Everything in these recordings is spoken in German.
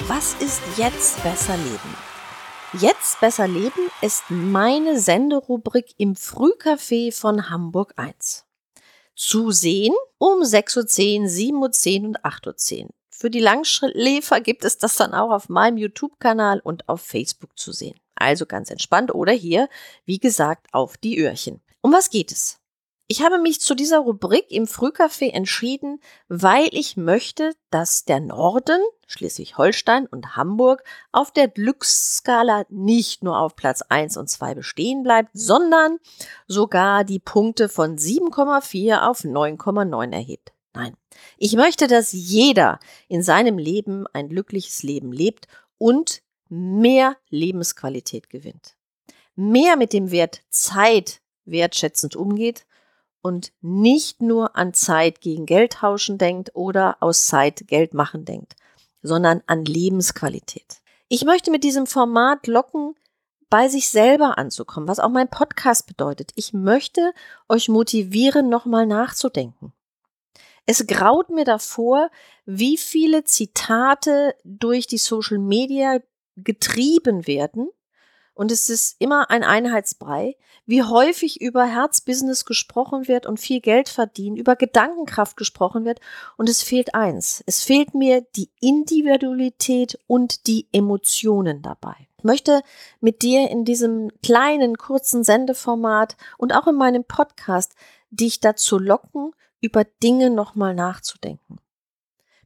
Was ist jetzt besser leben? Jetzt besser leben ist meine Senderubrik im Frühcafé von Hamburg 1. Zu sehen um 6.10 Uhr, 7.10 Uhr und 8.10 Uhr. Für die Langschläfer gibt es das dann auch auf meinem YouTube-Kanal und auf Facebook zu sehen. Also ganz entspannt oder hier, wie gesagt, auf die Öhrchen. Um was geht es? Ich habe mich zu dieser Rubrik im Frühcafé entschieden, weil ich möchte, dass der Norden, Schleswig-Holstein und Hamburg auf der Glücksskala nicht nur auf Platz 1 und 2 bestehen bleibt, sondern sogar die Punkte von 7,4 auf 9,9 erhebt. Nein, ich möchte, dass jeder in seinem Leben ein glückliches Leben lebt und mehr Lebensqualität gewinnt. Mehr mit dem Wert Zeit wertschätzend umgeht und nicht nur an Zeit gegen Geld tauschen denkt oder aus Zeit Geld machen denkt, sondern an Lebensqualität. Ich möchte mit diesem Format locken, bei sich selber anzukommen, was auch mein Podcast bedeutet. Ich möchte euch motivieren, nochmal nachzudenken. Es graut mir davor, wie viele Zitate durch die Social Media getrieben werden. Und es ist immer ein Einheitsbrei, wie häufig über Herzbusiness gesprochen wird und viel Geld verdienen, über Gedankenkraft gesprochen wird. Und es fehlt eins. Es fehlt mir die Individualität und die Emotionen dabei. Ich möchte mit dir in diesem kleinen, kurzen Sendeformat und auch in meinem Podcast dich dazu locken, über Dinge nochmal nachzudenken.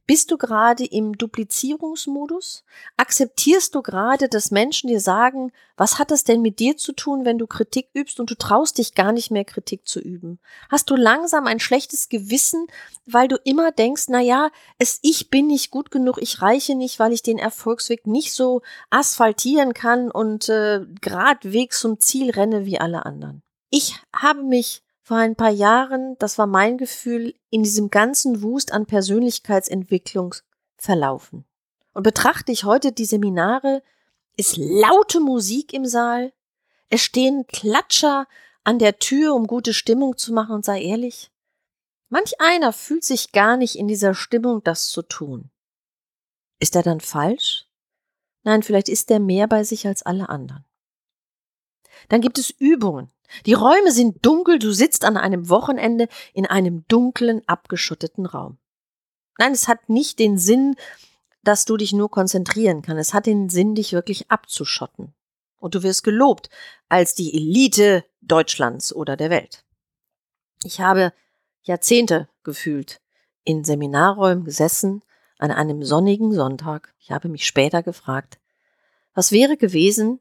Bist du gerade im Duplizierungsmodus? Akzeptierst du gerade, dass Menschen dir sagen, was hat das denn mit dir zu tun, wenn du Kritik übst und du traust dich gar nicht mehr Kritik zu üben? Hast du langsam ein schlechtes Gewissen, weil du immer denkst, na ja, es ich bin nicht gut genug, ich reiche nicht, weil ich den Erfolgsweg nicht so asphaltieren kann und äh, geradwegs zum Ziel renne wie alle anderen. Ich habe mich vor ein paar Jahren, das war mein Gefühl, in diesem ganzen Wust an Persönlichkeitsentwicklung verlaufen. Und betrachte ich heute die Seminare, ist laute Musik im Saal, es stehen Klatscher an der Tür, um gute Stimmung zu machen und sei ehrlich, manch einer fühlt sich gar nicht in dieser Stimmung, das zu tun. Ist er dann falsch? Nein, vielleicht ist er mehr bei sich als alle anderen. Dann gibt es Übungen, die Räume sind dunkel, du sitzt an einem Wochenende in einem dunklen, abgeschotteten Raum. Nein, es hat nicht den Sinn, dass du dich nur konzentrieren kannst. Es hat den Sinn, dich wirklich abzuschotten. Und du wirst gelobt als die Elite Deutschlands oder der Welt. Ich habe Jahrzehnte gefühlt in Seminarräumen gesessen an einem sonnigen Sonntag. Ich habe mich später gefragt, was wäre gewesen,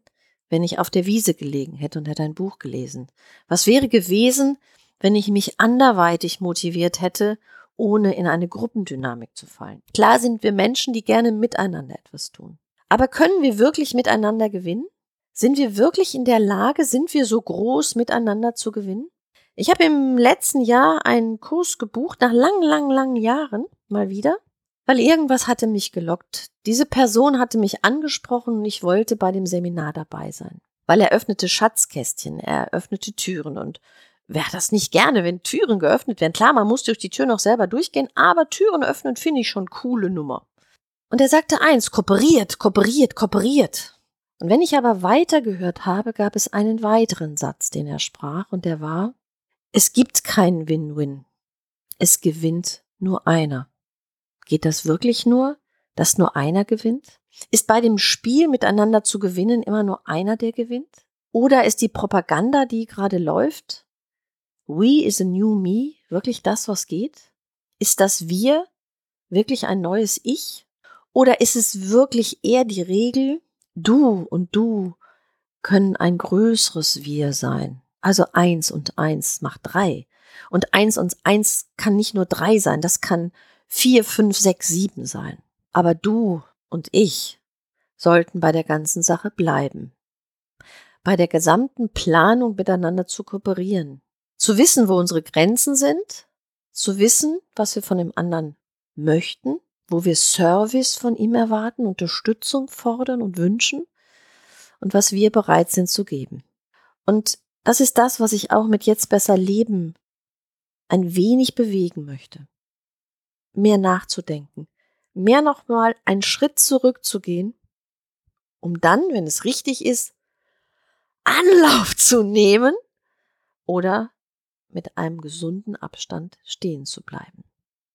wenn ich auf der Wiese gelegen hätte und hätte ein Buch gelesen? Was wäre gewesen, wenn ich mich anderweitig motiviert hätte, ohne in eine Gruppendynamik zu fallen? Klar sind wir Menschen, die gerne miteinander etwas tun. Aber können wir wirklich miteinander gewinnen? Sind wir wirklich in der Lage, sind wir so groß miteinander zu gewinnen? Ich habe im letzten Jahr einen Kurs gebucht, nach langen, langen, langen Jahren mal wieder weil irgendwas hatte mich gelockt. Diese Person hatte mich angesprochen und ich wollte bei dem Seminar dabei sein. Weil er öffnete Schatzkästchen, er öffnete Türen und wer das nicht gerne, wenn Türen geöffnet werden? Klar, man muss durch die Tür noch selber durchgehen, aber Türen öffnen finde ich schon coole Nummer. Und er sagte eins, kooperiert, kooperiert, kooperiert. Und wenn ich aber weitergehört habe, gab es einen weiteren Satz, den er sprach, und der war, es gibt keinen Win-Win. Es gewinnt nur einer. Geht das wirklich nur, dass nur einer gewinnt? Ist bei dem Spiel miteinander zu gewinnen immer nur einer, der gewinnt? Oder ist die Propaganda, die gerade läuft, We is a new me, wirklich das, was geht? Ist das Wir wirklich ein neues Ich? Oder ist es wirklich eher die Regel, du und du können ein größeres Wir sein? Also eins und eins macht drei. Und eins und eins kann nicht nur drei sein, das kann vier, fünf, sechs, sieben sein. Aber du und ich sollten bei der ganzen Sache bleiben. Bei der gesamten Planung miteinander zu kooperieren. Zu wissen, wo unsere Grenzen sind. Zu wissen, was wir von dem anderen möchten. Wo wir Service von ihm erwarten, Unterstützung fordern und wünschen. Und was wir bereit sind zu geben. Und das ist das, was ich auch mit jetzt besser leben ein wenig bewegen möchte. Mehr nachzudenken. Mehr nochmal einen Schritt zurückzugehen um dann, wenn es richtig ist, Anlauf zu nehmen oder mit einem gesunden Abstand stehen zu bleiben.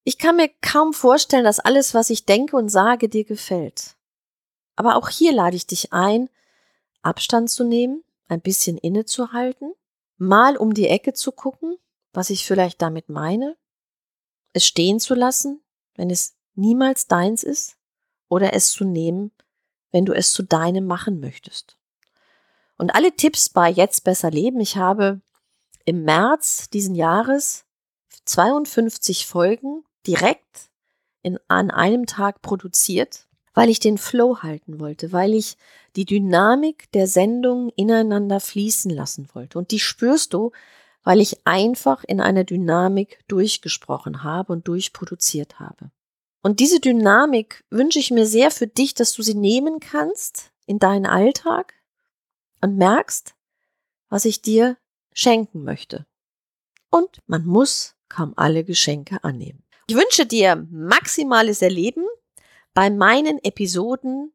Ich kann mir kaum vorstellen, dass alles, was ich denke und sage, dir gefällt. Aber auch hier lade ich dich ein, Abstand zu nehmen, ein bisschen innezuhalten, mal um die Ecke zu gucken, was ich vielleicht damit meine, es stehen zu lassen, wenn es niemals deins ist, oder es zu nehmen, wenn du es zu deinem machen möchtest. Und alle Tipps bei Jetzt besser leben, ich habe im März diesen Jahres 52 Folgen direkt in, an einem Tag produziert, weil ich den Flow halten wollte, weil ich die Dynamik der Sendung ineinander fließen lassen wollte. Und die spürst du, weil ich einfach in einer Dynamik durchgesprochen habe und durchproduziert habe. Und diese Dynamik wünsche ich mir sehr für dich, dass du sie nehmen kannst in deinen Alltag und merkst, was ich dir schenken möchte. Und man muss kaum alle Geschenke annehmen. Ich wünsche dir maximales Erleben bei meinen Episoden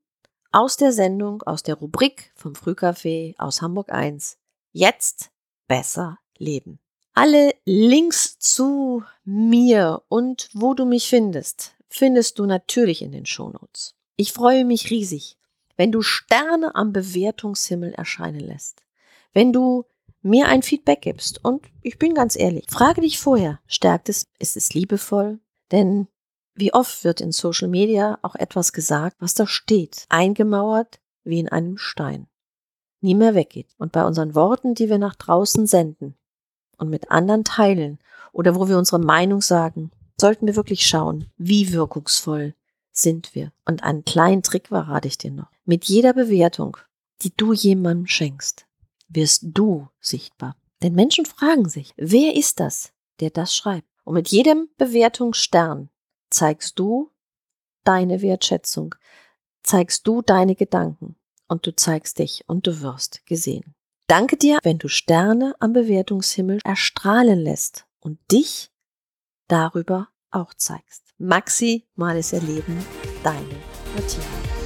aus der Sendung, aus der Rubrik vom Frühcafé aus Hamburg 1. Jetzt besser leben. Alle Links zu mir und wo du mich findest, findest du natürlich in den Shownotes. Ich freue mich riesig, wenn du Sterne am Bewertungshimmel erscheinen lässt. Wenn du mir ein Feedback gibst. Und ich bin ganz ehrlich, frage dich vorher, stärkt es, ist es liebevoll? Denn wie oft wird in Social Media auch etwas gesagt, was da steht, eingemauert wie in einem Stein, nie mehr weggeht. Und bei unseren Worten, die wir nach draußen senden und mit anderen teilen oder wo wir unsere Meinung sagen, sollten wir wirklich schauen, wie wirkungsvoll sind wir. Und einen kleinen Trick verrate ich dir noch. Mit jeder Bewertung, die du jemandem schenkst, wirst du sichtbar. Denn Menschen fragen sich, wer ist das, der das schreibt? Und mit jedem Bewertungsstern zeigst du deine Wertschätzung, zeigst du deine Gedanken und du zeigst dich und du wirst gesehen. Danke dir, wenn du Sterne am Bewertungshimmel erstrahlen lässt und dich darüber auch zeigst. Maximales Erleben, deine Martina.